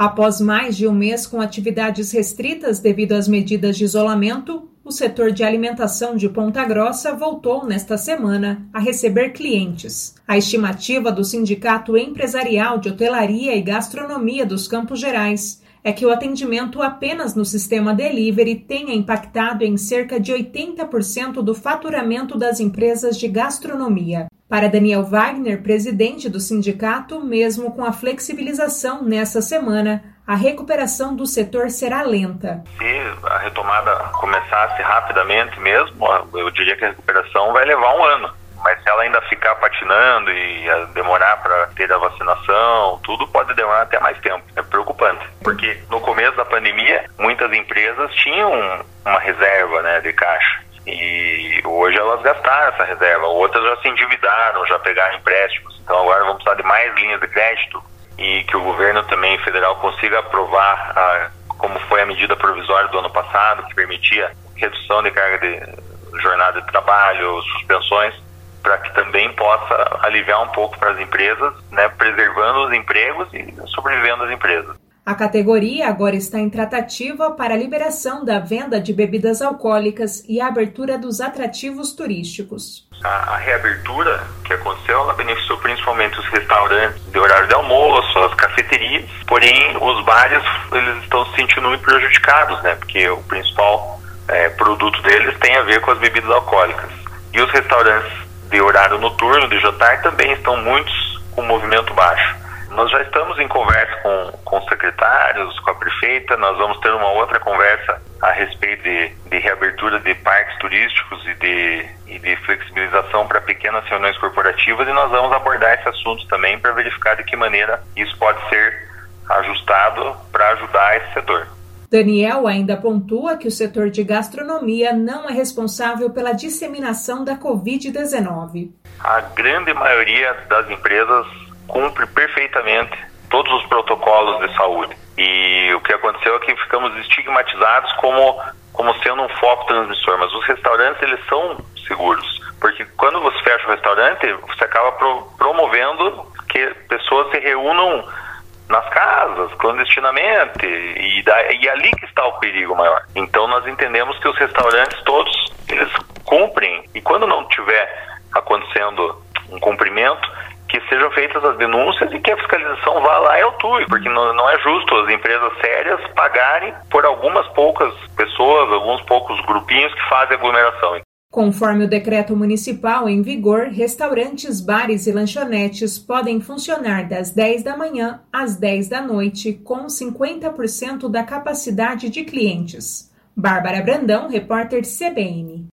Após mais de um mês com atividades restritas devido às medidas de isolamento, o setor de alimentação de Ponta Grossa voltou nesta semana a receber clientes. A estimativa do Sindicato Empresarial de Hotelaria e Gastronomia dos Campos Gerais é que o atendimento apenas no sistema delivery tenha impactado em cerca de 80% do faturamento das empresas de gastronomia. Para Daniel Wagner, presidente do sindicato, mesmo com a flexibilização nessa semana, a recuperação do setor será lenta. Se a retomada começasse rapidamente mesmo, eu diria que a recuperação vai levar um ano. Se ela ainda ficar patinando e demorar para ter a vacinação, tudo pode demorar até mais tempo. É preocupante, porque no começo da pandemia, muitas empresas tinham uma reserva né, de caixa. E hoje elas gastaram essa reserva, outras já se endividaram, já pegaram empréstimos. Então agora vamos precisar de mais linhas de crédito. E que o governo também federal consiga aprovar, a, como foi a medida provisória do ano passado, que permitia redução de carga de jornada de trabalho, suspensões, para que também possa aliviar um pouco para as empresas, né, preservando os empregos e sobrevivendo as empresas. A categoria agora está em tratativa para a liberação da venda de bebidas alcoólicas e a abertura dos atrativos turísticos. A, a reabertura que aconteceu, ela beneficiou principalmente os restaurantes de horário de almoço, as cafeterias, porém os bares eles estão se sentindo muito prejudicados, né? Porque o principal é, produto deles tem a ver com as bebidas alcoólicas. E os restaurantes de horário noturno, de jantar, também estão muitos com movimento baixo. Nós já estamos em conversa com, com os secretários, com a prefeita, nós vamos ter uma outra conversa a respeito de, de reabertura de parques turísticos e de, e de flexibilização para pequenas reuniões corporativas e nós vamos abordar esse assunto também para verificar de que maneira isso pode ser ajustado para ajudar esse setor. Daniel ainda pontua que o setor de gastronomia não é responsável pela disseminação da Covid-19. A grande maioria das empresas cumpre perfeitamente todos os protocolos de saúde. E o que aconteceu é que ficamos estigmatizados como, como sendo um foco transmissor, mas os restaurantes eles são seguros, porque quando você fecha o restaurante, você acaba pro, promovendo que pessoas se reúnam nas casas, clandestinamente, e, e é ali que está o perigo maior. Então nós entendemos que os restaurantes todos, eles cumprem, e quando não tiver acontecendo um cumprimento, que sejam feitas as denúncias e que a fiscalização vá lá e atue, porque não, não é justo as empresas sérias pagarem por algumas poucas pessoas, alguns poucos grupinhos que fazem aglomeração. Conforme o decreto municipal em vigor, restaurantes, bares e lanchonetes podem funcionar das 10 da manhã às 10 da noite, com 50% da capacidade de clientes. Bárbara Brandão, repórter CBN.